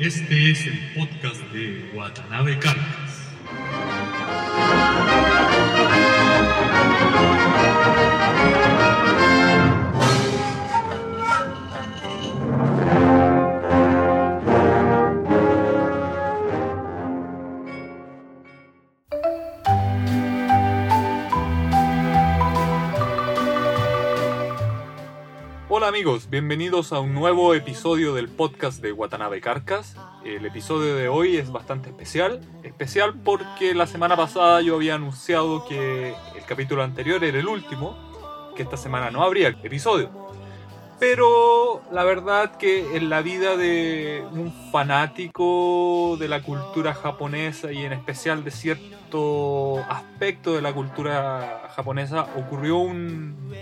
Este es el podcast de Watanabe Carcas. Bienvenidos a un nuevo episodio del podcast de Watanabe Carcas. El episodio de hoy es bastante especial, especial porque la semana pasada yo había anunciado que el capítulo anterior era el último, que esta semana no habría episodio. Pero la verdad que en la vida de un fanático de la cultura japonesa y en especial de cierto aspecto de la cultura japonesa ocurrió un,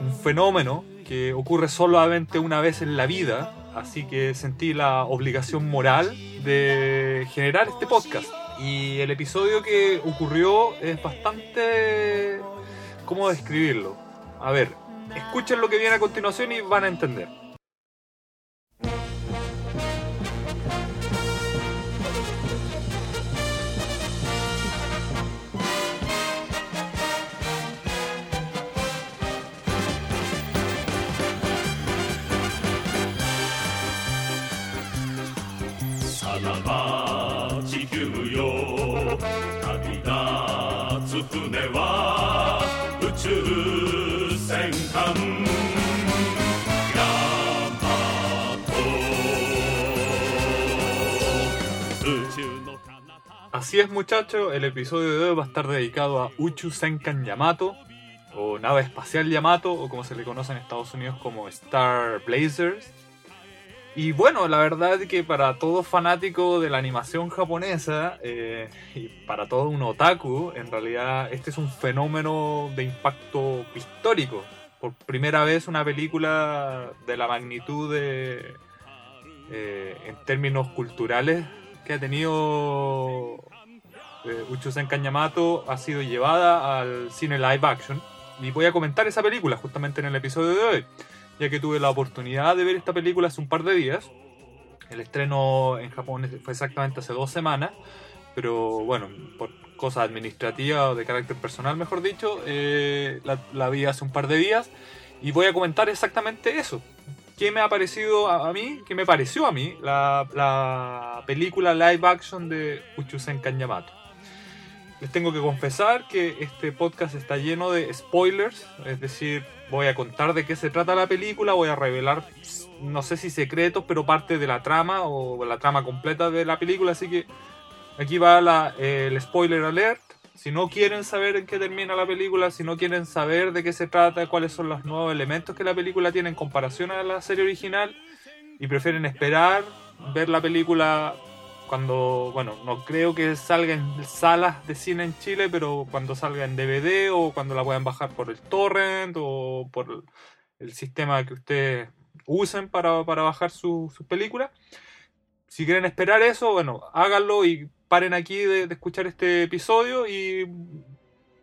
un fenómeno que ocurre solamente una vez en la vida, así que sentí la obligación moral de generar este podcast. Y el episodio que ocurrió es bastante... ¿Cómo describirlo? A ver, escuchen lo que viene a continuación y van a entender. Así es muchachos, el episodio de hoy va a estar dedicado a Uchu Senkan Yamato, o nave espacial Yamato, o como se le conoce en Estados Unidos como Star Blazers. Y bueno, la verdad que para todo fanático de la animación japonesa eh, y para todo un otaku, en realidad este es un fenómeno de impacto histórico. Por primera vez una película de la magnitud de, eh, en términos culturales que ha tenido eh, Uchusen Yamato ha sido llevada al cine live action. Y voy a comentar esa película justamente en el episodio de hoy, ya que tuve la oportunidad de ver esta película hace un par de días. El estreno en Japón fue exactamente hace dos semanas, pero bueno, por cosas administrativas o de carácter personal, mejor dicho, eh, la, la, vi hace un par de días y voy a comentar exactamente eso. ¿Qué me ha parecido a, mí? ¿Qué me pareció a mí la, la película live action de Uchusen Yamato? Les tengo que confesar que este podcast está lleno de spoilers, es decir, voy a contar de qué se trata la película, voy a revelar, no sé si secretos, pero parte de la trama o la trama completa de la película, así que aquí va la, el spoiler alert. Si no quieren saber en qué termina la película, si no quieren saber de qué se trata, cuáles son los nuevos elementos que la película tiene en comparación a la serie original, y prefieren esperar, ver la película cuando, bueno, no creo que salga en salas de cine en Chile, pero cuando salga en DVD o cuando la puedan bajar por el torrent o por el sistema que ustedes usen para, para bajar sus su películas. Si quieren esperar eso, bueno, háganlo y paren aquí de, escuchar este episodio y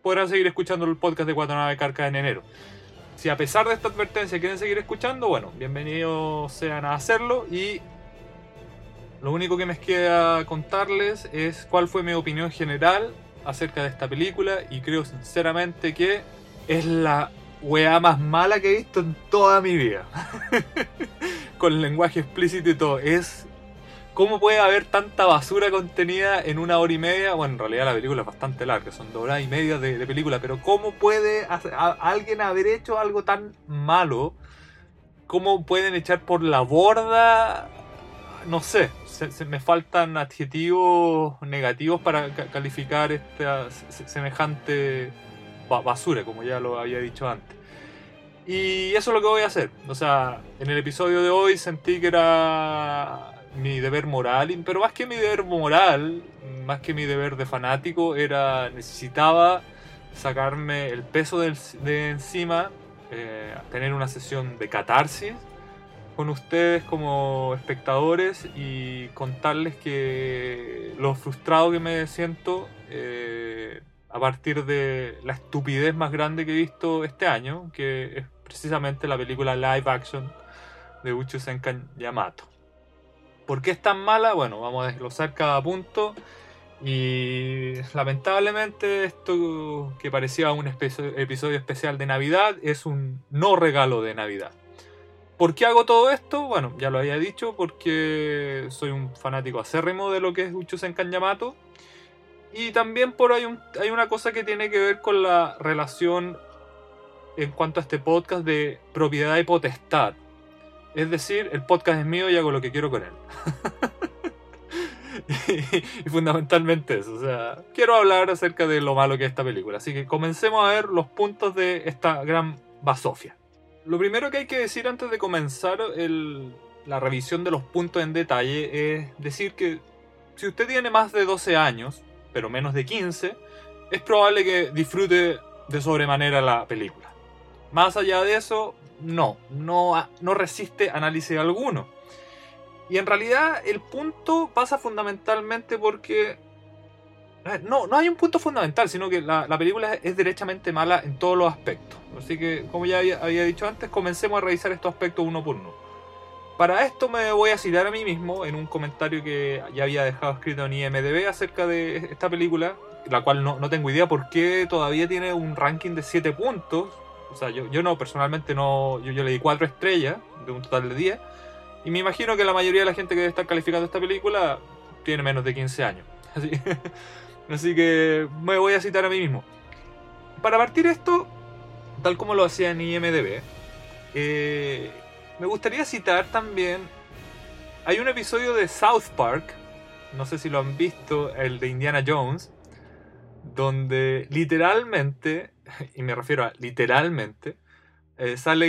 podrán seguir escuchando el podcast de Guatanave Carca en enero. Si a pesar de esta advertencia quieren seguir escuchando, bueno, bienvenidos sean a hacerlo y lo único que me queda contarles es cuál fue mi opinión general acerca de esta película y creo sinceramente que es la weá más mala que he visto en toda mi vida. Con lenguaje explícito y todo. Es. ¿Cómo puede haber tanta basura contenida en una hora y media? Bueno, en realidad la película es bastante larga, son dos horas y media de, película, pero ¿cómo puede alguien haber hecho algo tan malo? ¿Cómo pueden echar por la borda no sé, se, se, me faltan adjetivos negativos para ca calificar esta semejante ba basura, como ya lo había dicho antes. Y eso es lo que voy a hacer. O sea, en el episodio de hoy sentí que era mi deber moral, pero más que mi deber moral, más que mi deber de fanático, era necesitaba sacarme el peso de encima, eh, tener una sesión de catarsis con ustedes como espectadores y contarles que lo frustrado que me siento eh, a partir de la estupidez más grande que he visto este año, que es precisamente la película live action de Uchu Senkan Yamato. ¿Por qué es tan mala? Bueno, vamos a desglosar cada punto. Y lamentablemente esto que parecía un episodio especial de Navidad es un no regalo de Navidad. ¿Por qué hago todo esto? Bueno, ya lo había dicho, porque soy un fanático acérrimo de lo que es Uchusen Yamato. Y también por ahí hay una cosa que tiene que ver con la relación en cuanto a este podcast de propiedad y potestad. Es decir, el podcast es mío y hago lo que quiero con él. y, fundamentalmente eso. O sea, quiero hablar acerca de lo malo que es esta película. Así que comencemos a ver los puntos de esta gran basofia. Lo primero que hay que decir antes de comenzar la revisión de los puntos en detalle es decir que si usted tiene más de 12 años, pero menos de 15, es probable que disfrute de sobremanera la película. Más allá de eso, no, no, no resiste análisis alguno. Y en realidad el punto pasa fundamentalmente porque... No, no hay un punto fundamental, sino que la, película es derechamente mala en todos los aspectos. Así que, como ya había, dicho antes, comencemos a revisar estos aspectos uno por uno. Para esto me voy a citar a mí mismo en un comentario que ya había dejado escrito en IMDB acerca de esta película, la cual no, no tengo idea por qué todavía tiene un ranking de 7 puntos. O sea, yo, yo no, personalmente no, yo, le di 4 estrellas de un total de 10 y me imagino que la mayoría de la gente que estar calificando esta película tiene menos de 15 años. Así, que me voy a citar a mí mismo. Para partir esto, tal como lo hacía en IMDB, eh, me gustaría citar también. Hay un episodio de South Park, no sé si lo han visto, el de Indiana Jones, donde literalmente, y me refiero a literalmente, eh, sale,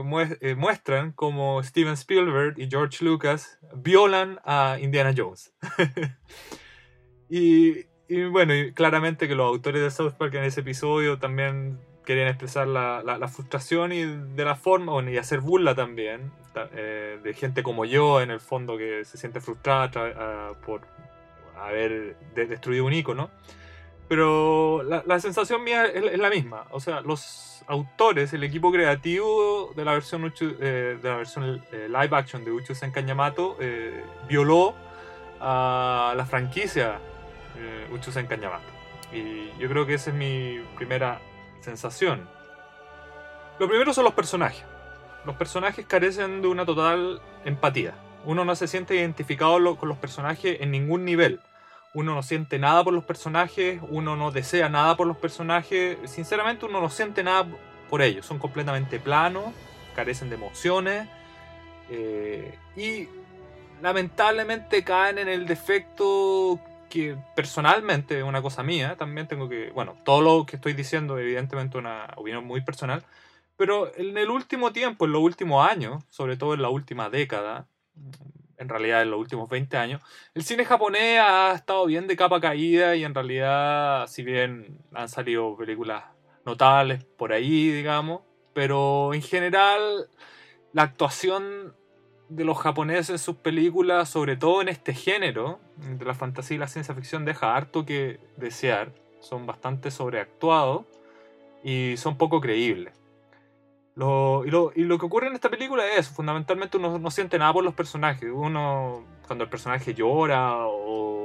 eh, muestran como Steven Spielberg y George Lucas violan a Indiana Jones. y, bueno, claramente que los autores de South Park en ese episodio también querían expresar la, frustración y de la forma, y hacer burla también eh, de gente como yo, en el fondo, que se siente frustrada por haber destruido un icono. Pero la, sensación mía es, la misma. O sea, los autores, el equipo creativo de la versión, eh, de la versión eh, live action de Uchu Senkan Yamato eh, violó a la franquicia Uchu Senkan Yamato. Y yo creo que esa es mi primera sensación. Lo primero son los personajes. Los personajes carecen de una total empatía. Uno no se siente identificado con los personajes en ningún nivel uno no siente nada por los personajes, uno no desea nada por los personajes, sinceramente uno no siente nada por ellos, son completamente planos, carecen de emociones eh, y lamentablemente caen en el defecto que personalmente una cosa mía, también tengo que, bueno, todo lo que estoy diciendo evidentemente una opinión muy personal, pero en el último tiempo, en los últimos años, sobre todo en la última década, en realidad en los últimos 20 años, el cine japonés ha estado bien de capa caída y en realidad, si bien han salido películas notables por ahí, digamos, pero en general la actuación de los japoneses en sus películas, sobre todo en este género de la fantasía y la ciencia ficción, deja harto que desear. Son bastante sobreactuados y son poco creíbles. Lo, y, lo, y, lo, que ocurre en esta película es, fundamentalmente uno no siente nada por los personajes. Uno, cuando el personaje llora o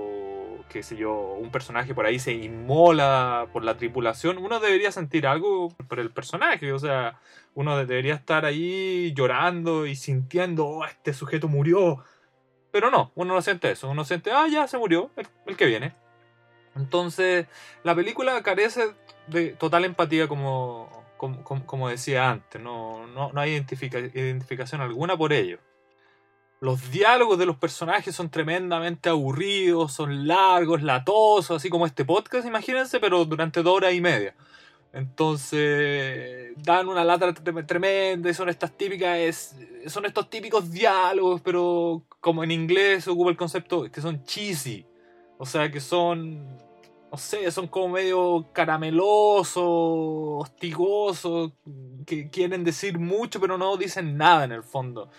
qué sé yo, un personaje por ahí se inmola por la tripulación, uno debería sentir algo por el personaje. O sea, uno debería estar ahí llorando y sintiendo, oh, este sujeto murió. Pero no, uno no siente eso. Uno siente, ah, ya se murió, el, que viene. Entonces, la película carece de total empatía como, como, decía antes, no, no, hay identificación alguna por ello. Los diálogos de los personajes son tremendamente aburridos, son largos, latosos, así como este podcast, imagínense, pero durante dos horas y media. Entonces, dan una lata tremenda y son estas típicas, son estos típicos diálogos, pero como en inglés se ocupa el concepto que son cheesy. O sea, que son no sé, son como medio caramelosos, hostigosos, que quieren decir mucho pero no dicen nada en el fondo.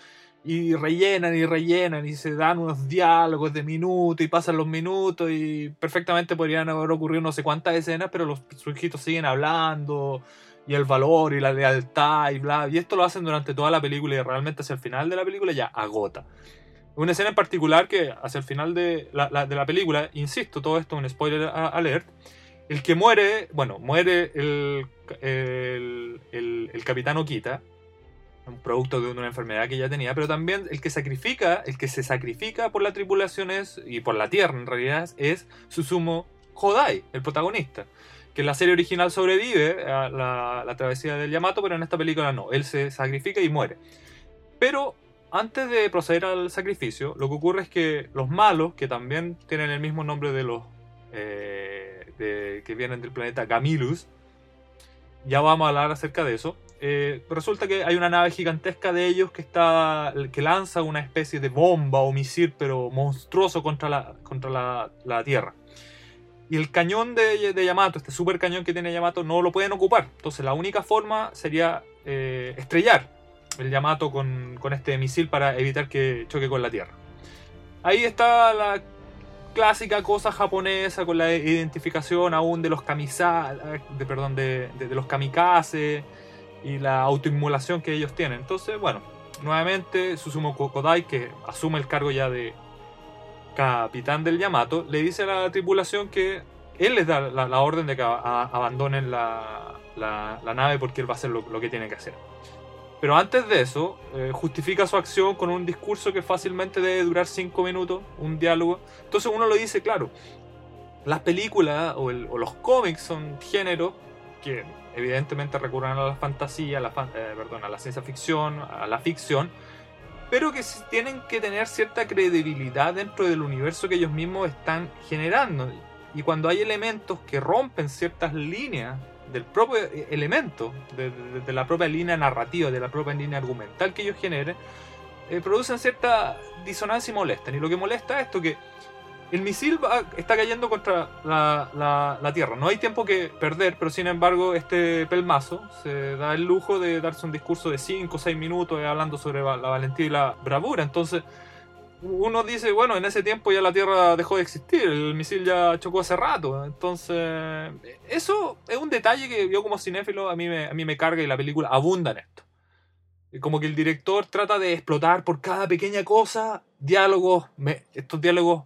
Y rellenan y rellenan y se dan unos diálogos de minuto y pasan los minutos y perfectamente podrían haber ocurrido no sé cuántas escenas, pero los sujetos siguen hablando y el valor y la lealtad y bla. Y esto lo hacen durante toda la película y realmente hacia el final de la película ya agota. Una escena en particular que hacia el final de la, la- de la película, insisto, todo esto es un spoiler alert, el que muere, bueno, muere el, el, el, el capitán Okita, producto de una enfermedad que ya tenía, pero también el que sacrifica, el que se sacrifica por la tripulación y por la Tierra en realidad, es Susumu Hodai, el protagonista. Que en la serie original sobrevive a la, travesía del Yamato, pero en esta película no. Él se sacrifica y muere. Pero antes de proceder al sacrificio, lo que ocurre es que los malos, que también tienen el mismo nombre de los eh, que vienen del planeta Gamilus, ya vamos a hablar acerca de eso. Eh, resulta que hay una nave gigantesca de ellos que está que lanza una especie de bomba o misil, pero monstruoso contra la, contra la, la Tierra. Y el cañón de, de Yamato, este super cañón que tiene Yamato, no lo pueden ocupar. Entonces la única forma sería eh, estrellar el Yamato con, con este misil para evitar que choque con la Tierra. Ahí está la clásica cosa japonesa con la identificación aún de los kamisa, de, perdón, de, de- los kamikaze y la autoinmolación que ellos tienen. Entonces, bueno, nuevamente Susumu Kokodai, que asume el cargo ya de capitán del Yamato, le dice a la tripulación que él les da la, la orden de que a- a- abandonen la, la- la nave porque él va a hacer lo, lo que tiene que hacer. Pero antes de eso, eh, justifica su acción con un discurso que fácilmente debe durar 5 minutos, un diálogo. Entonces uno lo dice, claro, las películas o, el- o los cómics son géneros que evidentemente recurren a la fantasía, a la, eh, perdón, a la ciencia ficción, a la ficción, pero que tienen que tener cierta credibilidad dentro del universo que ellos mismos están generando. Y cuando hay elementos que rompen ciertas líneas del propio eh, elemento, de la propia línea narrativa, de la propia línea argumental que ellos generen, eh, producen cierta disonancia y molestan. Y lo que molesta es esto que el misil va- está cayendo contra la, la- Tierra. No hay tiempo que perder, pero sin embargo este pelmazo se da el lujo de darse un discurso de 5 o 6 minutos eh, hablando sobre la valentía y la bravura. Entonces uno dice, bueno, en ese tiempo ya la Tierra dejó de existir, el misil ya chocó hace rato. Entonces eso es un detalle que yo como cinéfilo a mí me, a mí me carga y la película abunda en esto. Y Como que el director trata de explotar por cada pequeña cosa diálogos, estos diálogos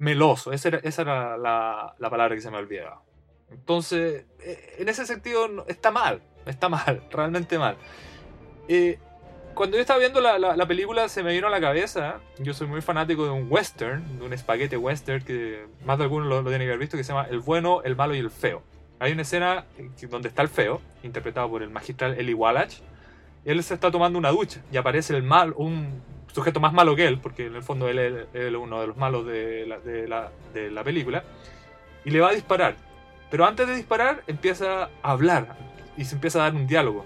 meloso. Esa era, esa la, la palabra que se me olvidaba. Entonces, eh, en ese sentido, está mal. Está mal, realmente mal. Eh, cuando yo estaba viendo la, la- la película, se me vino a la cabeza. Yo soy muy fanático de un western, de un espaguete western que más de algunos lo, lo tienen que haber visto, que se llama El bueno, el malo y el feo. Hay una escena que- donde está el feo, interpretado por el magistral Eli Wallach. Él se está tomando una ducha y aparece el mal, un sujeto más malo que él, porque en el fondo él es él uno de los malos de la, de, la, de la película, y le va a disparar. Pero antes de disparar empieza a hablar y se empieza a dar un diálogo.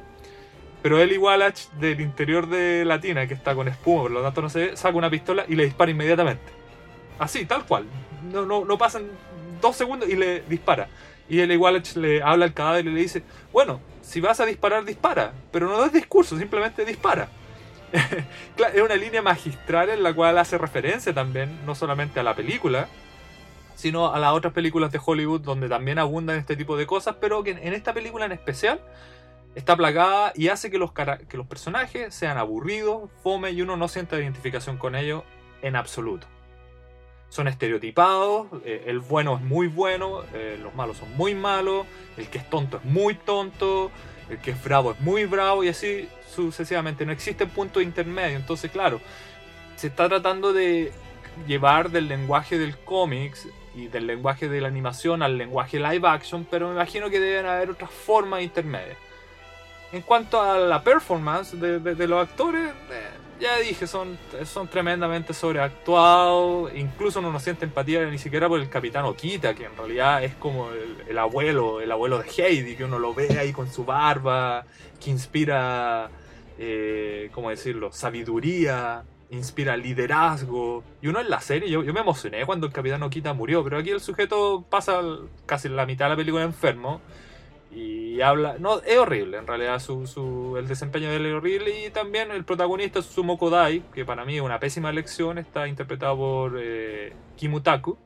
Pero él Wallach del interior de la tina, que está con espuma, por lo tanto no se ve, saca una pistola y le dispara inmediatamente. Así, tal cual. No, no, no pasan dos segundos y le dispara. Y el Wallach le habla al cadáver y le dice, bueno, si vas a disparar, dispara. Pero no das discurso, simplemente dispara. Es una línea magistral en la cual hace referencia también, no solamente a la película, sino a las otras películas de Hollywood donde también abundan este tipo de cosas, pero que en esta película en especial está plagada y hace que los, que los personajes sean aburridos, fome y uno no sienta identificación con ellos en absoluto. Son estereotipados, eh, el bueno es muy bueno, eh, los malos son muy malos, el que es tonto es muy tonto, el que es bravo es muy bravo y así sucesivamente. No existe punto intermedio. Entonces, claro, se está tratando de llevar del lenguaje del cómics y del lenguaje de la animación al lenguaje live action, pero me imagino que deben haber otras formas intermedias. En cuanto a la performance de, los actores, eh, ya dije, son, son tremendamente sobreactuados. Incluso no siente empatía ni siquiera por el capitán Okita, que en realidad es como el, el abuelo, el abuelo de Heidi, que uno lo ve ahí con su barba, que inspira, eh, ¿cómo decirlo?, sabiduría, inspira liderazgo. Y uno en la serie, yo, me emocioné cuando el capitán Okita murió, pero aquí el sujeto pasa casi la mitad de la película enfermo y habla. No, es horrible en realidad. Su, el desempeño de él es horrible. Y también el protagonista, Susumu Kodai, que para mí es una pésima elección, está interpretado por eh, Kimutaku,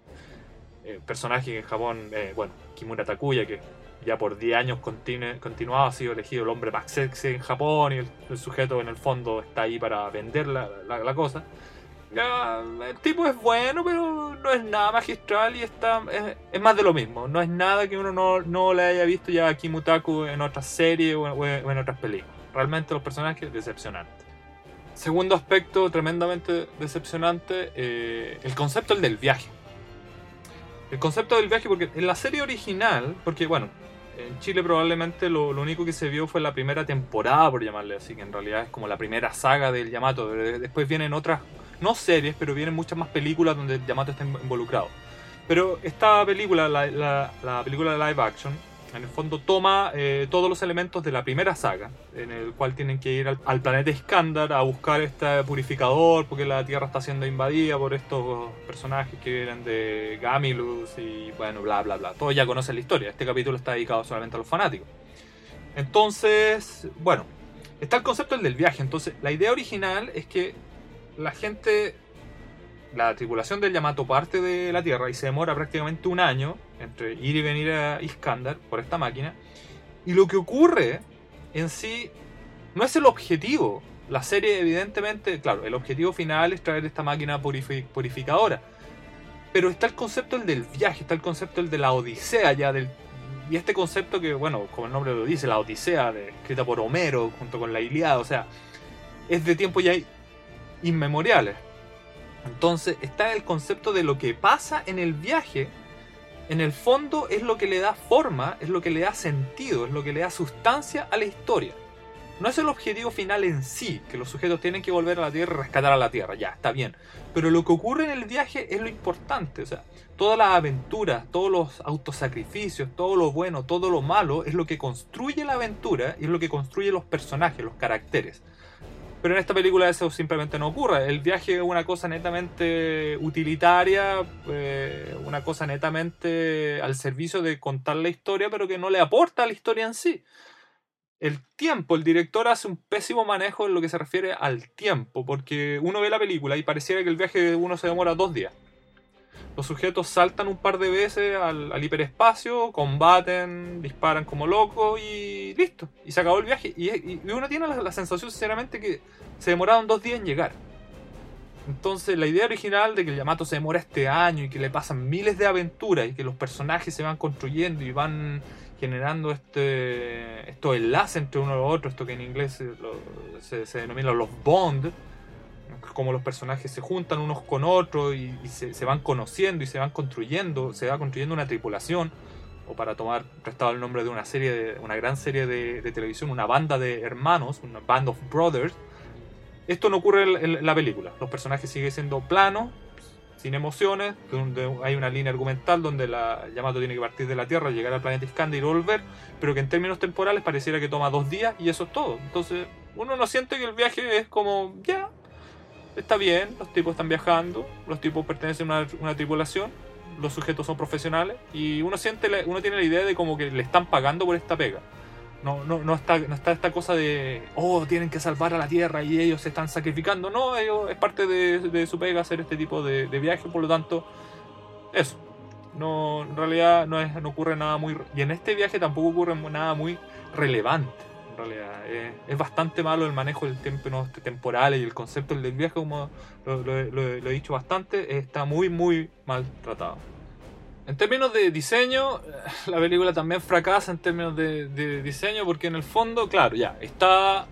eh, personaje que en Japón, eh, bueno, Kimura Takuya, que ya por 10 años continu- ha sido elegido el hombre más sexy en Japón. Y el, sujeto en el fondo está ahí para vender la, cosa. El tipo es bueno, pero no es nada magistral y está es, más de lo mismo. No es nada que uno no, no le haya visto ya a Kimutaku en otras series o, o en otras películas. Realmente los personajes decepcionantes. Segundo aspecto tremendamente decepcionante, eh, el concepto el del viaje. El concepto del viaje, porque en la serie original, porque bueno, en Chile probablemente lo, único que se vio fue la primera temporada, por llamarle así, que en realidad es como la primera saga del Yamato. Después vienen otras, no series, pero vienen muchas más películas donde el Yamato está involucrado. Pero esta película, la, la, la película de live action, en el fondo toma eh, todos los elementos de la primera saga, en el cual tienen que ir al, planeta Iskandar a buscar este purificador, porque la Tierra está siendo invadida por estos personajes que vienen de Gamilus y bueno, bla, bla, bla. Todos ya conocen la historia. Este capítulo está dedicado solamente a los fanáticos. Entonces, bueno, está el concepto del viaje. Entonces, la idea original es que la gente la tripulación del Yamato parte de la Tierra y se demora prácticamente un año entre ir y venir a Iskandar por esta máquina. Y lo que ocurre en sí no es el objetivo. La serie, evidentemente, claro, el objetivo final es traer esta máquina purificadora. Pero está el concepto el del viaje, está el concepto el de la Odisea ya del. Y este concepto que, bueno, como el nombre lo dice, la Odisea, de, escrita por Homero junto con la Iliada, o sea, es de tiempo ya inmemoriales. Entonces está el concepto de lo que pasa en el viaje. En el fondo es lo que le da forma, es lo que le da sentido, es lo que le da sustancia a la historia. No es el objetivo final en sí, que los sujetos tienen que volver a la Tierra y rescatar a la Tierra, ya, está bien. Pero lo que ocurre en el viaje es lo importante, o sea, todas las aventuras, todos los autosacrificios, todo lo bueno, todo lo malo, es lo que construye la aventura y es lo que construye los personajes, los caracteres. Pero en esta película eso simplemente no ocurre. El viaje es una cosa netamente utilitaria, eh, una cosa netamente al servicio de contar la historia, pero que no le aporta a la historia en sí. El tiempo, el director hace un pésimo manejo en lo que se refiere al tiempo, porque uno ve la película y pareciera que el viaje de uno se demora dos días. Los sujetos saltan un par de veces al, al hiperespacio, combaten, disparan como locos y listo. Y se acabó el viaje. Y, uno tiene la, la, sensación, sinceramente, que se demoraron dos días en llegar. Entonces, la idea original de que el Yamato se demora este año y que le pasan miles de aventuras y que los personajes se van construyendo y van generando este estos enlaces entre uno y otro, esto que en inglés se, lo, se, se denomina los bond, como los personajes se juntan unos con otros y, y se, se, van conociendo y se van construyendo, se va construyendo una tripulación, o para tomar prestado el nombre de una serie, de, una gran serie de, de televisión, una banda de hermanos, una band of brothers. Esto no ocurre en, en la película. Los personajes siguen siendo planos, sin emociones, donde hay una línea argumental donde la Yamato tiene que partir de la Tierra, llegar al planeta Iskandar y volver, pero que en términos temporales pareciera que toma dos días y eso es todo. Entonces, uno no siente que el viaje es como, ya, está bien, los tipos están viajando, los tipos pertenecen a una, tripulación, los sujetos son profesionales y uno siente, uno tiene la idea de como que le están pagando por esta pega. No, no, no, está, no está esta cosa de, oh, tienen que salvar a la Tierra y ellos se están sacrificando. No, ellos, es parte de, de su pega hacer este tipo de, de viaje, por lo tanto, eso. No, en realidad no, es, no ocurre nada muy... Y en este viaje tampoco ocurre nada muy relevante realidad. Eh, es bastante malo el manejo del tiempo no, temporal y el concepto del viaje, como lo, lo, lo, lo, he dicho bastante, está muy, muy mal tratado. En términos de diseño, la película también fracasa en términos de, de diseño, porque en el fondo, claro, ya, está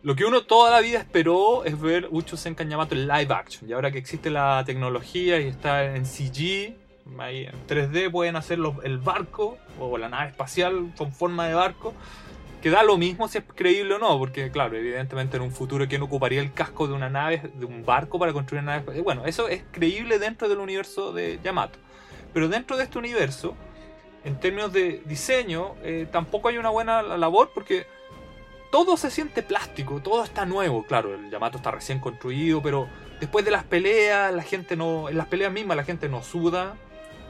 lo que uno toda la vida esperó es ver Uchu Senkan Yamato en live action. Y ahora que existe la tecnología y está en CG, ahí en 3D pueden hacer los, el barco o la nave espacial con forma de barco. Que da lo mismo si es creíble o no, porque claro, evidentemente en un futuro quién ocuparía el casco de una nave, de un barco para construir una nave. Bueno, eso es creíble dentro del universo de Yamato. Pero dentro de este universo, en términos de diseño, eh, tampoco hay una buena labor porque todo se siente plástico, todo está nuevo. Claro, el Yamato está recién construido, pero después de las peleas, la gente no. En las peleas mismas la gente no suda,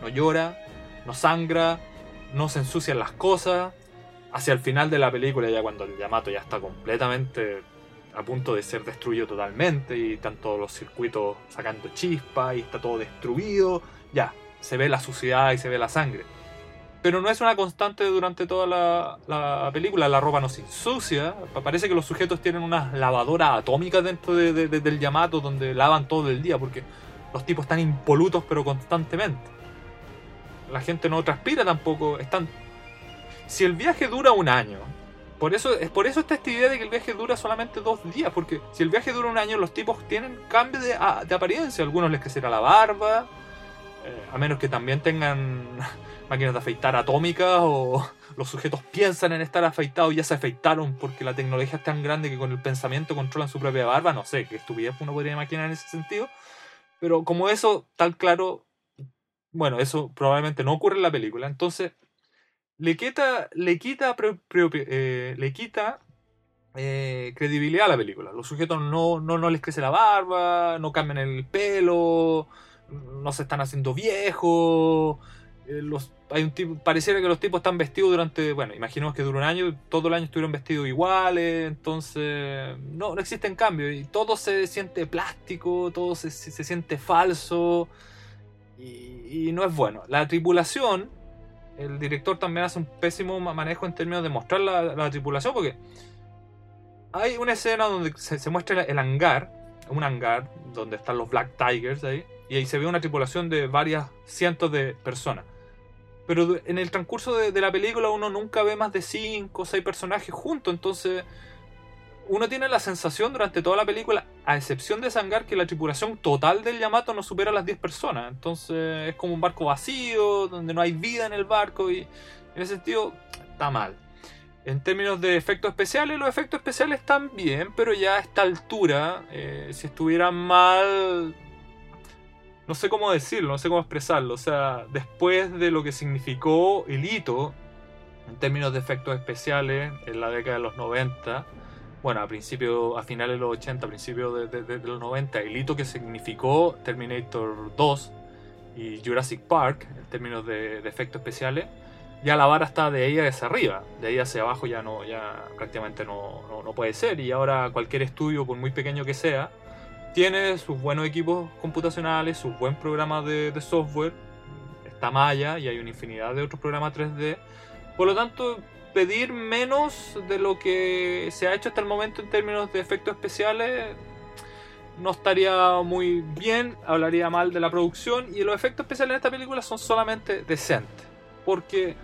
no llora, no sangra, no se ensucian las cosas. Hacia el final de la película, ya cuando el Yamato ya está completamente a punto de ser destruido totalmente, y están todos los circuitos sacando chispas, y está todo destruido, ya, se ve la suciedad y se ve la sangre. pero no es una constante durante toda la, la película. La ropa no se ensucia. Parece que los sujetos tienen unas lavadoras atómicas dentro de- de- de- del Yamato donde lavan todo el día porque los tipos están impolutos pero constantemente. La gente no transpira tampoco. Están... Si el viaje dura un año, por eso, es por eso está esta idea de que el viaje dura solamente dos días. Porque si el viaje dura un año, los tipos tienen cambio de, a- de apariencia. Algunos les crecerá la barba. eh, a menos que también tengan máquinas de afeitar atómicas o los sujetos piensan en estar afeitados y ya se afeitaron porque la tecnología es tan grande que con el pensamiento controlan su propia barba. No sé qué estupidez uno podría imaginar en ese sentido. Pero como eso, tal claro, bueno, eso probablemente no ocurre en la película. Entonces, le quita, le quita, eh, le quita eh, credibilidad a la película. Los sujetos no, no, no les crece la barba, no cambian el pelo, no se están haciendo viejos. eh, los, hay un tipo, pareciera que los tipos están vestidos durante, bueno, imaginemos que dura un año, todo el año estuvieron vestidos iguales, entonces no, no existen cambios y todo se siente plástico, todo se, se- siente falso y no es bueno. La tripulación, el director también hace un pésimo ma- manejo en términos de mostrar la, la tripulación porque hay una escena donde se, muestra el hangar, un hangar donde están los Black Tigers ahí, y ahí se ve una tripulación de varias cientos de personas. Pero en el transcurso de, de la película uno nunca ve más de 5 o 6 personajes juntos, entonces uno tiene la sensación durante toda la película, a excepción de Sangar, que la tripulación total del Yamato no supera las 10 personas. Entonces es como un barco vacío, donde no hay vida en el barco y en ese sentido está mal. En términos de efectos especiales, los efectos especiales están bien, pero ya a esta altura, eh, si estuvieran mal, no sé cómo decirlo, no sé cómo expresarlo. O sea, después de lo que significó el hito en términos de efectos especiales en la década de los 90, bueno, a principios, a finales de los 80, a principios de, de- de- de los 90, el hito que significó Terminator 2 y Jurassic Park en términos de efectos especiales, ya la vara está de ahí hacia arriba, de ahí hacia abajo ya no, ya prácticamente no, no, no puede ser. Y ahora cualquier estudio, por muy pequeño que sea, tiene sus buenos equipos computacionales, sus buen programas de, de software, está Maya y hay una infinidad de otros programas 3D. Por lo tanto, pedir menos de lo que se ha hecho hasta el momento en términos de efectos especiales no estaría muy bien, hablaría mal de la producción y los efectos especiales en esta película son solamente decentes. Porque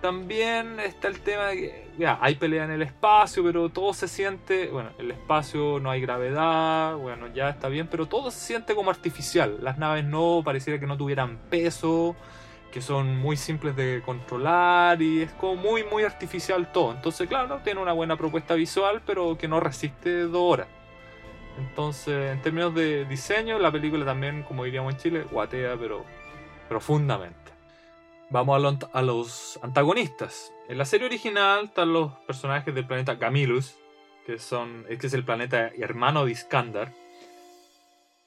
también está el tema de que hay pelea en el espacio, pero todo se siente, bueno, el espacio no hay gravedad, bueno, ya está bien, pero todo se siente como artificial. Las naves no, pareciera que no tuvieran peso, que son muy simples de controlar y es como muy, muy artificial todo. Entonces, claro, tiene una buena propuesta visual, pero que no resiste dos horas. Entonces, en términos de diseño, la película también, como diríamos en Chile, guatea, pero profundamente. Vamos a, lo- a los antagonistas. En la serie original están los personajes del planeta Gamilus, que, son, que es el planeta hermano de Iskandar.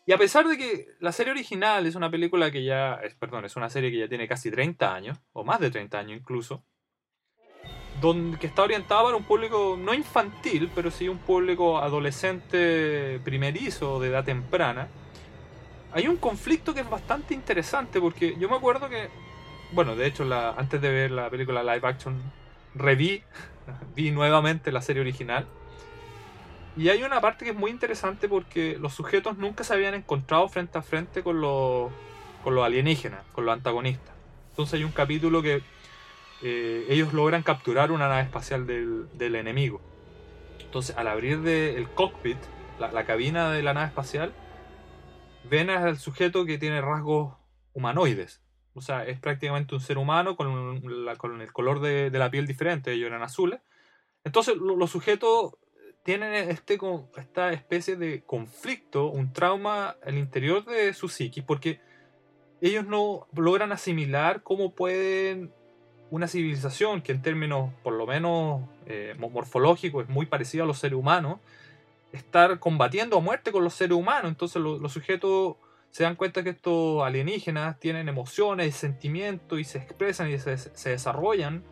Y a pesar de que la serie original es una película que ya, es, perdón, es una serie que ya tiene casi 30 años, o más de 30 años incluso, donde, que está orientada para un público no infantil, pero sí un público adolescente primerizo de edad temprana, hay un conflicto que es bastante interesante porque yo me acuerdo que, bueno, de hecho, la, antes de ver la película live action, reví, vi nuevamente la serie original. Y hay una parte que es muy interesante porque los sujetos nunca se habían encontrado frente a frente con los, con los alienígenas, con los antagonistas. Entonces hay un capítulo que eh, ellos logran capturar una nave espacial del, del enemigo. Entonces al abrir de- el cockpit, la, la cabina de la nave espacial, ven al sujeto que tiene rasgos humanoides. O sea, es prácticamente un ser humano con, la- el color de, la piel diferente, ellos eran azules. Entonces lo- los sujetos tienen este, esta especie de conflicto, un trauma al interior de su psiquis, porque ellos no logran asimilar cómo pueden una civilización que en términos por lo menos eh, mo- morfológicos es muy parecida a los seres humanos, estar combatiendo a muerte con los seres humanos. Entonces lo- los sujetos se dan cuenta que estos alienígenas tienen emociones, sentimientos y se expresan y se, se desarrollan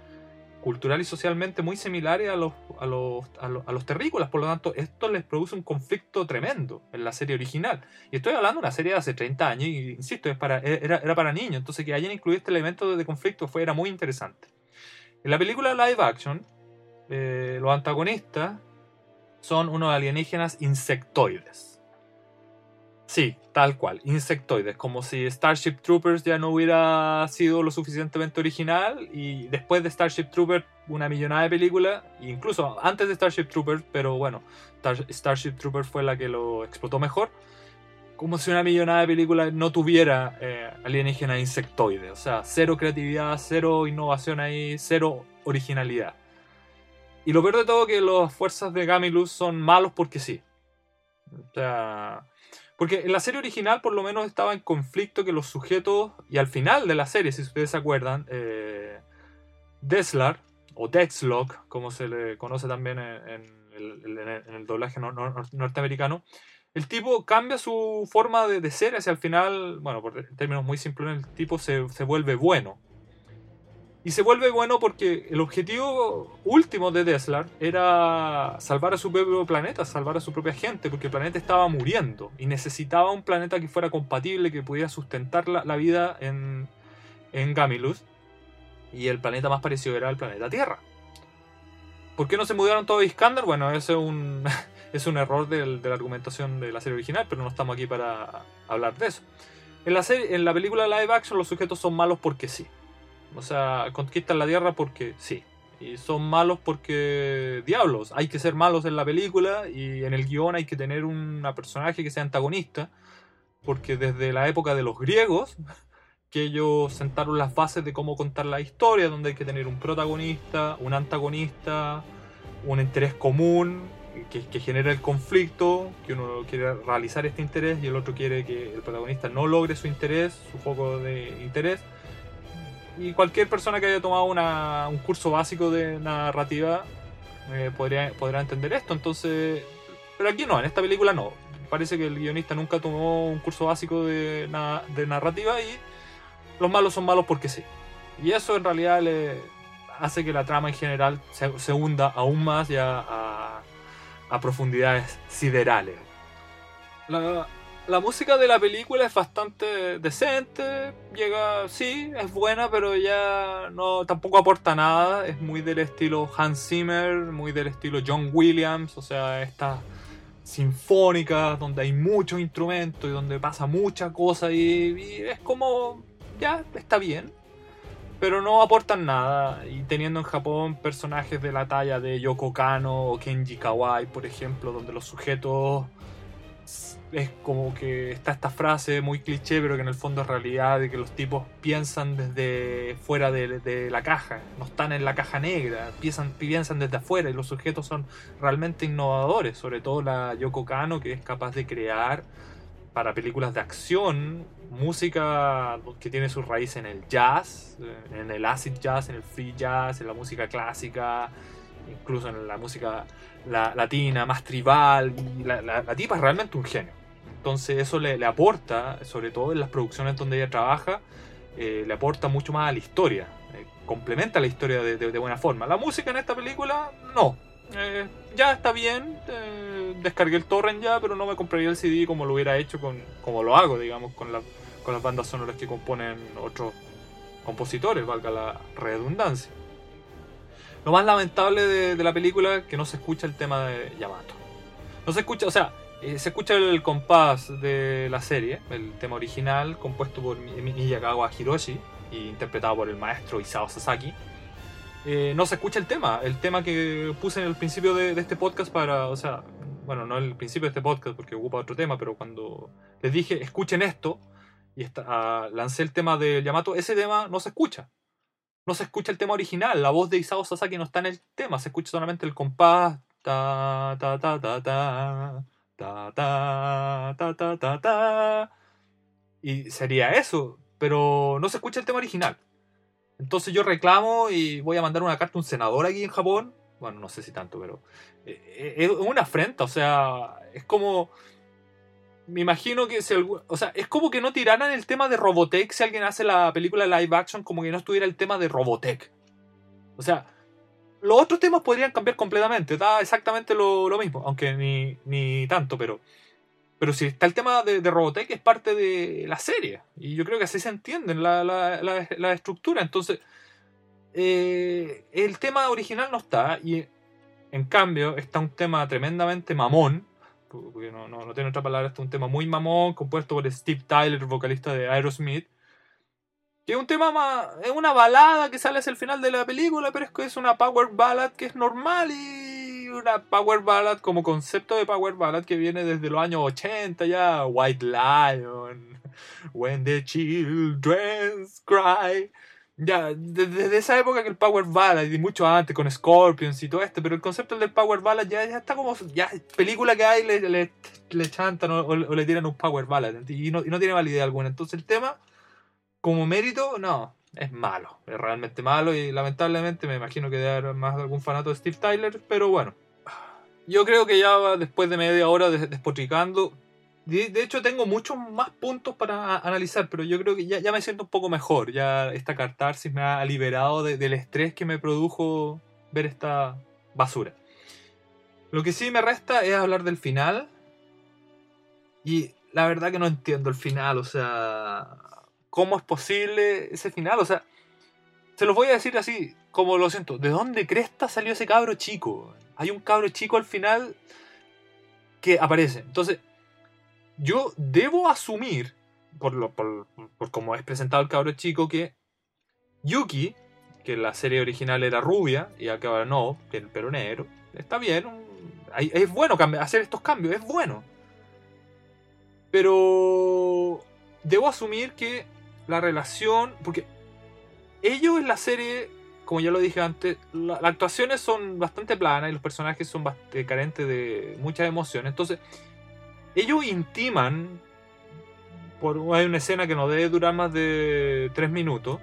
cultural y socialmente muy similares a los, a los, a los, a los terrícolas, por lo tanto esto les produce un conflicto tremendo en la serie original. Y estoy hablando de una serie de hace 30 años y, insisto, es para, era, era para niños, entonces que hayan incluido este elemento de conflicto fue, era muy interesante. En la película live action, eh, los antagonistas son unos alienígenas insectoides. Sí, tal cual, insectoides, como si Starship Troopers ya no hubiera sido lo suficientemente original y después de Starship Troopers una millonada de películas, incluso antes de Starship Troopers, pero bueno, Star- Starship Troopers fue la que lo explotó mejor, como si una millonada de películas no tuviera eh, alienígenas insectoides, o sea, cero creatividad, cero innovación ahí, cero originalidad. Y lo peor de todo que las fuerzas de Gamilus son malos porque sí. O sea, porque en la serie original por lo menos estaba en conflicto que los sujetos, y al final de la serie, si ustedes se acuerdan, eh, Deslar, o Deathlock, como se le conoce también en, el, doblaje nor- nor- norteamericano, el tipo cambia su forma de, de ser hacia el final, bueno, por términos muy simples, el tipo se, se vuelve bueno. Y se vuelve bueno porque el objetivo último de Deslar era salvar a su propio planeta, salvar a su propia gente, porque el planeta estaba muriendo y necesitaba un planeta que fuera compatible, que pudiera sustentar la, vida en, en. Y el planeta más parecido era el planeta Tierra. ¿Por qué no se mudaron todos a Iskandar? Bueno, ese es un, es un error de la argumentación de la serie original, pero no estamos aquí para hablar de eso. En la, serie, en la película live action los sujetos son malos porque sí. O sea, conquistan la Tierra porque sí. Y son malos porque, diablos, hay que ser malos en la película y en el guion hay que tener una personaje que sea antagonista. Porque desde la época de los griegos, que ellos sentaron las bases de cómo contar la historia, donde hay que tener un protagonista, un antagonista, un interés común que, que genera el conflicto, que uno quiere realizar este interés y el otro quiere que el protagonista no logre su interés, su foco de interés. Y cualquier persona que haya tomado una- un curso básico de narrativa eh, podría, entender esto. Entonces, pero aquí no, en esta película no. Parece que el guionista nunca tomó un curso básico de, na- de narrativa y los malos son malos porque sí. Y eso en realidad le hace que la trama en general se, se hunda aún más ya a, a profundidades siderales. La, la música de la película es bastante decente, llega, sí, es buena, pero ya no tampoco aporta nada. Es muy del estilo Hans Zimmer, muy del estilo John Williams, o sea, estas sinfónicas donde hay muchos instrumentos y donde pasa mucha cosa y, y es como, ya, está bien. Pero no aportan nada. Y teniendo en Japón personajes de la talla de Yoko Kano o Kenji Kawai, por ejemplo, donde los sujetos es como que está esta frase muy cliché, pero que en el fondo es realidad, de que los tipos piensan desde fuera de, la caja, no están en la caja negra, piensan, piensan desde afuera y los sujetos son realmente innovadores, sobre todo la Yoko Kano, que es capaz de crear para películas de acción música que tiene su raíz en el jazz, eh, en el acid jazz, en el free jazz, en la música clásica, incluso en la música la, latina, más tribal. Y la, la, la, tipa es realmente un genio. Entonces eso le, aporta, sobre todo en las producciones donde ella trabaja, eh, le aporta mucho más a la historia. Eh, complementa la historia de, de, buena forma. La música en esta película, no. Eh, ya está bien, descargué el torrent ya, pero no me compraría el CD como lo hubiera hecho, con, como lo hago, digamos, con, la, con las bandas sonoras que componen otros compositores, valga la redundancia. Lo más lamentable de, de, la película es que no se escucha el tema de Yamato. No se escucha, o sea, eh, se escucha el compás de la serie, el tema original, compuesto por Miyagawa Hiroshi e interpretado por el maestro Isao Sasaki. Eh, no se escucha el tema, el tema que puse en el principio de, de, este podcast para, o sea, bueno, no el principio de este podcast porque ocupa otro tema, pero cuando les dije escuchen esto y esta, uh, lancé el tema de Yamato, ese tema no se escucha no se escucha el tema original, la voz de Isao Sasaki no está en el tema, se escucha solamente el compás. Y sería eso, pero no se escucha el tema original. Entonces yo reclamo y voy a mandar una carta a un senador aquí en Japón. Bueno, no sé si tanto, pero eh, es una afrenta, o sea, es como me imagino que o sea, es como que no tiraran el tema de Robotech si alguien hace la película live action como que no estuviera el tema de Robotech. O sea, los otros temas podrían cambiar completamente, da exactamente lo, mismo, aunque ni, ni tanto, pero pero si está el tema de, de, Robotech, es parte de la serie. Y yo creo que así se entiende la, la, la, la estructura. Entonces, eh, el tema original no está. Y en cambio, está un tema tremendamente mamón. Porque no, no, no tiene otra palabra, está un tema muy mamón, compuesto por Steve Tyler, vocalista de Aerosmith. Que es un tema más. Es una balada que sale hacia el final de la película, pero es que es una power ballad que es normal y una power ballad como concepto de power ballad que viene desde los años 80 ya. White Lion, When the Children Cry. Ya, desde esa época que el Power Ballad, y mucho antes con Scorpions y todo esto, pero el concepto del Power Ballad ya, ya está como. Ya, película que hay le, le, le chantan o, o, le tiran un Power Ballad y no, y no tiene validez alguna. Entonces el tema, como mérito, no es malo, es realmente malo y lamentablemente me imagino que debe haber más de algún fanato de Steve Tyler, pero bueno. Yo creo que ya después de media hora despotricando, de, hecho tengo muchos más puntos para analizar, pero yo creo que ya, me siento un poco mejor, ya esta catarsis me ha liberado de, del estrés que me produjo ver esta basura. Lo que sí me resta es hablar del final. Y la verdad que no entiendo el final, o sea, ¿Cómo es posible ese final? O sea, se los voy a decir así, como lo siento. ¿De dónde cresta salió ese cabro chico? Hay un cabro chico al final que aparece. Entonces, yo debo asumir, por, lo, por, por cómo es presentado el cabro chico, que Yuki, que en la serie original era rubia, y acá ahora no, tiene el pelo negro, está bien. Es bueno hacer estos cambios, es bueno. Pero debo asumir que la relación, porque ellos en la serie, como ya lo dije antes, la, las actuaciones son bastante planas y los personajes son bastante carentes de muchas emociones. Entonces, ellos intiman, por, hay una escena que no debe durar más de 3 minutos,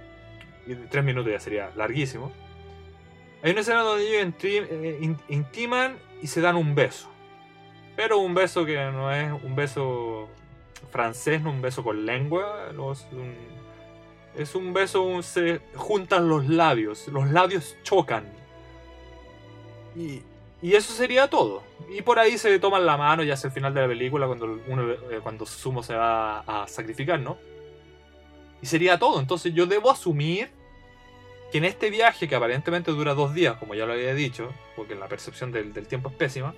y 3 minutos ya sería larguísimo. Hay una escena donde ellos eh, intiman y se dan un beso. Pero un beso que no es un beso francés, no un beso con lengua, es, un, es un beso, se juntan los labios, los labios chocan. Y, y, eso sería todo. Y por ahí se toman la mano ya hacia el final de la película cuando, uno, eh, cuando Sumo se va a sacrificar, ¿no? Y sería todo. Entonces yo debo asumir que en este viaje, que aparentemente dura dos días, como ya lo había dicho, porque la percepción del, del tiempo es pésima,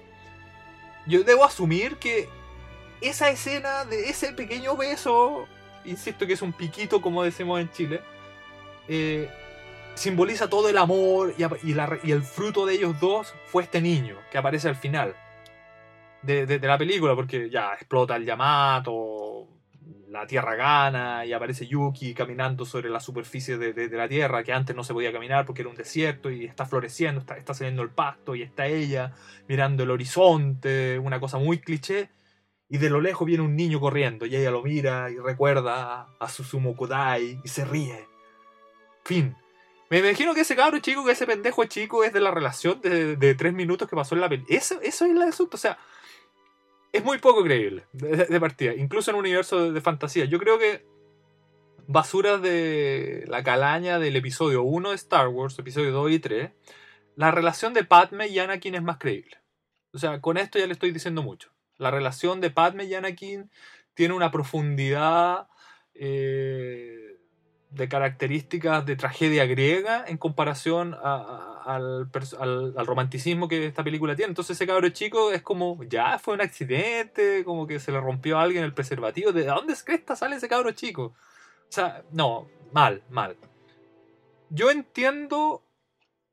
yo debo asumir que esa escena de ese pequeño beso, insisto que es un piquito como decimos en Chile, eh, simboliza todo el amor y, el fruto de ellos dos fue este niño que aparece al final de, la película, porque ya explota el Yamato, la tierra gana y aparece Yuki caminando sobre la superficie de, de, la tierra que antes no se podía caminar porque era un desierto y está floreciendo, está, está saliendo el pasto y está ella mirando el horizonte, una cosa muy cliché y de lo lejos viene un niño corriendo y ella lo mira y recuerda a Susumu Kodai y se ríe. Fin. Me imagino que ese cabro chico, que ese pendejo chico es de la relación de, tres minutos que pasó en la película. Eso, es el asunto. O sea, es muy poco creíble de, partida. Incluso en un universo de, de, fantasía. Yo creo que basuras de la calaña del episodio 1 de Star Wars, episodio 2 y 3, la relación de Padme y Anakin es más creíble. O sea, con esto ya le estoy diciendo mucho. La relación de Padme y Anakin tiene una profundidad eh, de características de tragedia griega en comparación al, romanticismo que esta película tiene. Entonces ese cabro chico es como, ya fue un accidente, como que se le rompió a alguien el preservativo. ¿De dónde es que esta sale ese cabro chico? O sea, no, mal, mal. Yo entiendo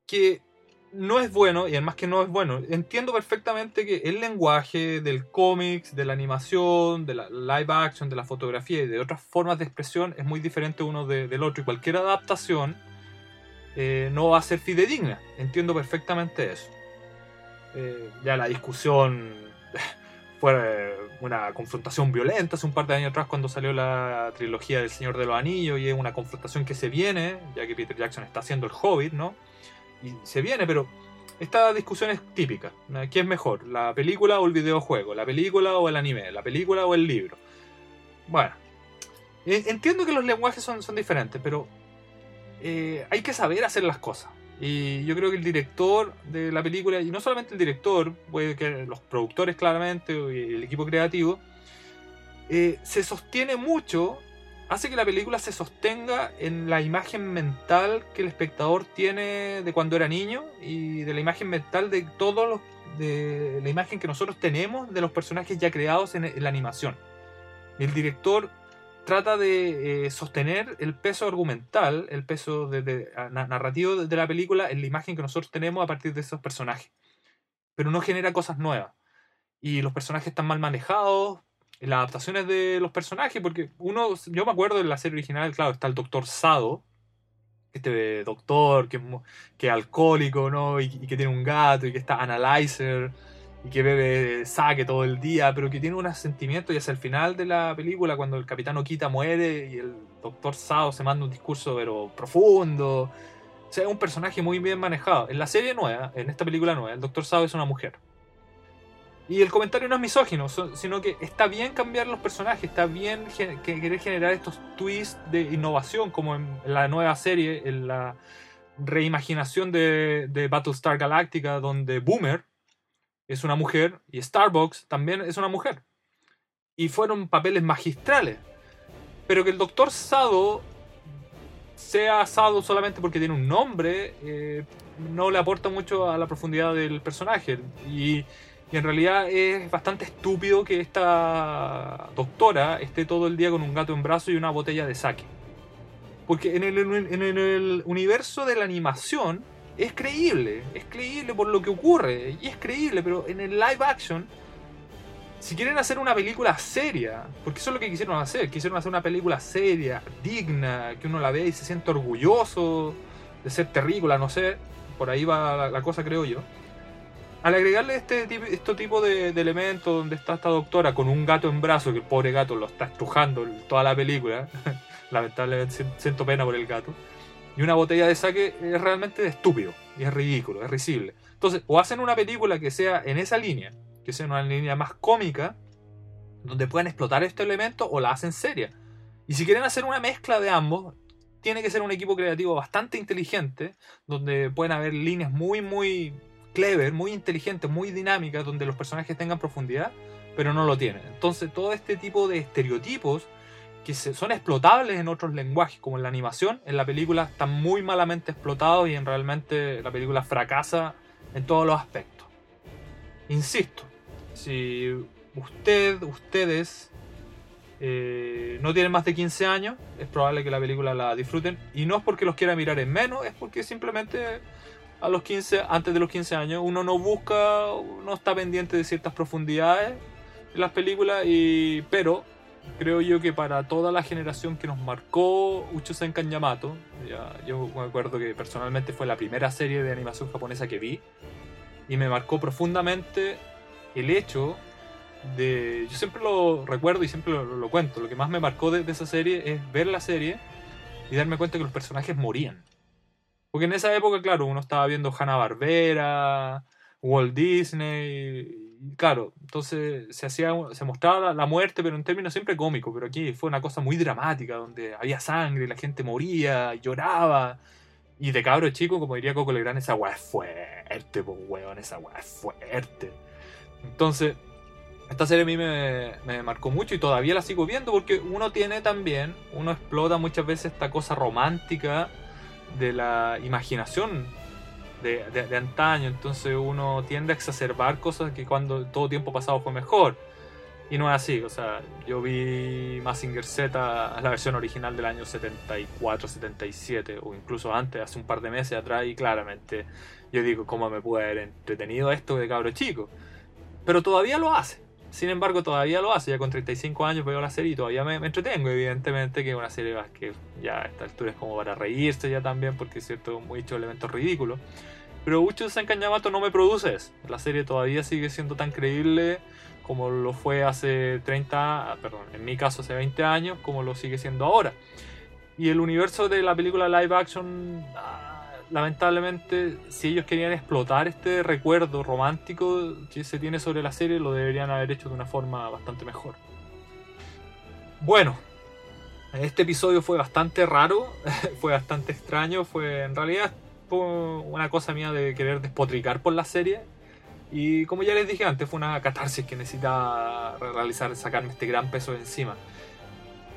que no es bueno, y además que no es bueno, entiendo perfectamente que el lenguaje del cómics, de la animación, de la live action, de la fotografía y de otras formas de expresión es muy diferente uno de, del otro y cualquier adaptación eh, no va a ser fidedigna. Entiendo perfectamente eso. Eh, ya la discusión fue una confrontación violenta hace un par de años atrás cuando salió la trilogía del Señor de los Anillos y es una confrontación que se viene, ya que Peter Jackson está haciendo el Hobbit, ¿no? Y se viene, pero esta discusión es típica. ¿Qué es mejor? ¿La película o el videojuego? ¿La película o el anime? ¿La película o el libro? Bueno, entiendo que los lenguajes son, son diferentes, pero eh, hay que saber hacer las cosas. Y yo creo que el director de la película, y no solamente el director, puede que los productores claramente, y el equipo creativo, eh, se sostiene mucho, hace que la película se sostenga en la imagen mental que el espectador tiene de cuando era niño y de la imagen mental de todos los de la imagen que nosotros tenemos de los personajes ya creados en, la animación. El director trata de eh, sostener el peso argumental, el peso de, narrativo de la película en la imagen que nosotros tenemos a partir de esos personajes. Pero no genera cosas nuevas. Y los personajes están mal manejados, las adaptaciones de los personajes, porque uno, yo me acuerdo en la serie original, claro, está el doctor Sado, este doctor que, es que es alcohólico, ¿no? Y, y que tiene un gato, y que está analyzer, y que bebe saque todo el día, pero que tiene unos sentimientos, y hacia el final de la película, cuando el capitán Okita muere y el doctor Sado se manda un discurso, pero profundo. O sea, es un personaje muy bien manejado. En la serie nueva, en esta película nueva, el doctor Sado es una mujer. Y el comentario no es misógino, sino que está bien cambiar los personajes, está bien que querer generar estos twists de innovación, como en la nueva serie, en la reimaginación de, de Battlestar Galactica, donde Boomer es una mujer y Starbucks también es una mujer. Y fueron papeles magistrales. Pero que el Doctor Sado sea Sado solamente porque tiene un nombre, eh, no le aporta mucho a la profundidad del personaje. Y, y en realidad es bastante estúpido que esta doctora esté todo el día con un gato en brazo y una botella de sake. Porque en el, en el universo de la animación es creíble, es creíble por lo que ocurre, y es creíble, pero en el live action, si quieren hacer una película seria, porque eso es lo que quisieron hacer, quisieron hacer una película seria, digna, que uno la vea y se siente orgulloso de ser terrícola, no sé, por ahí va la cosa creo yo. Al agregarle este, este tipo de, elementos donde está esta doctora con un gato en brazo, que el pobre gato lo está estrujando toda la película, lamentablemente si- siento pena por el gato, y una botella de saque es realmente estúpido, y es ridículo, es risible. Entonces, o hacen una película que sea en esa línea, que sea una línea más cómica, donde puedan explotar este elemento, o la hacen seria. Y si quieren hacer una mezcla de ambos, tiene que ser un equipo creativo bastante inteligente, donde pueden haber líneas muy, muy clever, muy inteligentes, muy dinámicas, donde los personajes tengan profundidad, pero no lo tienen. Entonces, todo este tipo de estereotipos que se- son explotables en otros lenguajes, como en la animación, en la película están muy malamente explotados y en realmente la película fracasa en todos los aspectos. Insisto, si usted, ustedes eh, no tienen más de 15 años, es probable que la película la disfruten. Y no es porque los quiera mirar en menos, es porque simplemente a los 15, antes de los 15 años, uno no busca, no está pendiente de ciertas profundidades en las películas, y, pero creo yo que para toda la generación que nos marcó Uchu Senkan Yamato, ya, yo me acuerdo que personalmente fue la primera serie de animación japonesa que vi, y me marcó profundamente el hecho de... Yo siempre lo recuerdo y siempre lo, cuento, lo que más me marcó de esa serie es ver la serie y darme cuenta que los personajes morían. Porque en esa época, claro, uno estaba viendo Hanna-Barbera, Walt Disney, claro, entonces se hacía se mostraba la, muerte, pero en términos siempre cómicos, pero aquí fue una cosa muy dramática, donde había sangre, la gente moría, lloraba, y de cabro chico, como diría Coco Legrand, esa weá es fuerte, pues weón, esa weá es fuerte. Entonces, esta serie a mí me marcó mucho y todavía la sigo viendo porque uno tiene también, uno explota muchas veces esta cosa romántica de la imaginación de, de- antaño, entonces uno tiende a exacerbar cosas que cuando todo tiempo pasado fue mejor. Y no es así, o sea, yo vi Mazinger Z, la versión original del año 74, 77, o incluso antes, hace un par de meses atrás, y claramente yo digo, ¿cómo me puede haber entretenido esto de cabro chico? Pero todavía lo hace. Sin embargo, todavía lo hace. Ya con 35 años veo la serie y todavía me, entretengo. Evidentemente que es una serie que ya a esta altura es como para reírse ya también, porque es cierto, muchos elementos ridículos. Pero Uchu Senkan Yamato no me produce eso. La serie todavía sigue siendo tan creíble como lo fue hace 30, ah, perdón, en mi caso hace 20 años, como lo sigue siendo ahora. Y el universo de la película live action, ah, lamentablemente, si ellos querían explotar este recuerdo romántico que se tiene sobre la serie, lo deberían haber hecho de una forma bastante mejor. Bueno, este episodio fue bastante raro, fue bastante extraño, fue en realidad una cosa mía de querer despotricar por la serie. Y como ya les dije antes, fue una catarsis que necesitaba re- realizar, sacarme este gran peso de encima.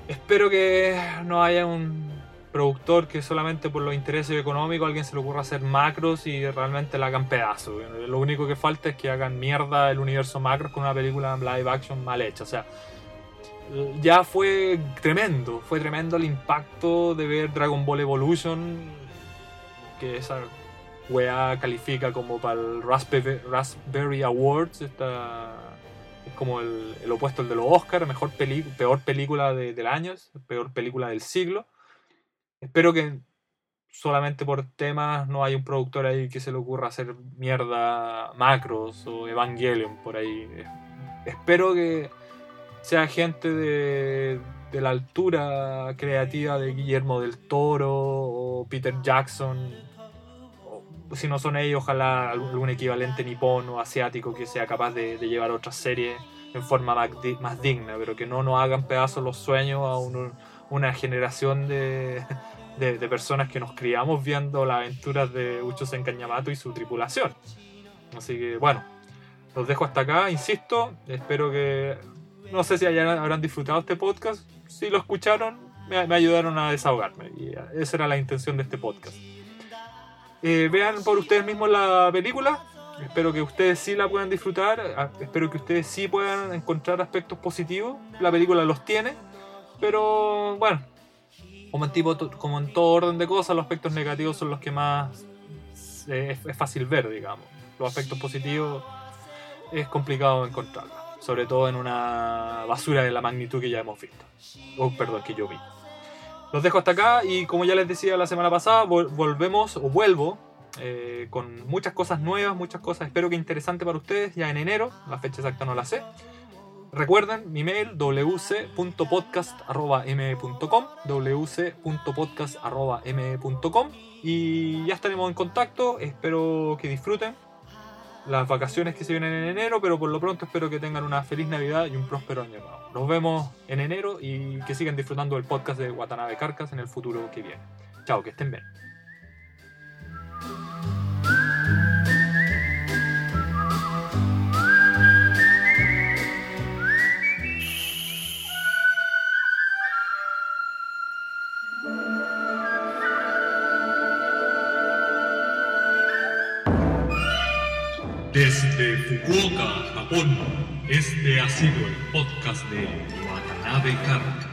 Espero que no haya un productor que solamente por los intereses económicos alguien se le ocurra hacer macros y realmente la hagan pedazo. Lo único que falta es que hagan mierda el universo macros con una película live action mal hecha. O sea, ya fue tremendo, fue tremendo el impacto de ver Dragon Ball Evolution, que esa weá califica como para el Raspberry, Awards, esta, es como el, el opuesto al de los Oscars, mejor peor película de- del año, peor película del siglo. Espero que solamente por temas no hay un productor ahí que se le ocurra hacer mierda Macros o Evangelion por ahí. Espero que sea gente de, la altura creativa de Guillermo del Toro o Peter Jackson. Si no son ellos, ojalá algún equivalente nipón o asiático que sea capaz de, llevar otras series en forma más, di- más digna, pero que no nos hagan pedazos los sueños a un- una generación de, de, de personas que nos criamos viendo las aventuras de Ucho Yamato y su tripulación. Así que bueno, los dejo hasta acá, insisto, espero que no sé si hayan- habrán disfrutado este podcast. Si lo escucharon, me, me ayudaron a desahogarme. Y esa era la intención de este podcast. Eh, vean por ustedes mismos la película. Espero que ustedes sí la puedan disfrutar. Espero que ustedes sí puedan encontrar aspectos positivos. La película los tiene. Pero bueno, como en, todo orden de cosas, los aspectos negativos son los que más eh, es, es fácil ver, digamos. Los aspectos positivos es complicado encontrarlos sobre todo en una basura de la magnitud que ya hemos visto. Oh, perdón, que yo vi. Los dejo hasta acá y como ya les decía la semana pasada, vol- volvemos o vuelvo eh, con muchas cosas nuevas, muchas cosas espero que interesantes para ustedes ya en enero, la fecha exacta no la sé. Recuerden mi mail wc.podcast.m.com wc.podcast.m.com y ya estaremos en contacto, espero que disfruten las vacaciones que se vienen en enero, pero por lo pronto espero que tengan una feliz Navidad y un próspero año nuevo. Nos vemos en enero y que sigan disfrutando del podcast de Watanabe Carcas en el futuro que viene. Chao, que estén bien. Desde Fukuoka, Japón, este ha sido el podcast de Watanabe Karka.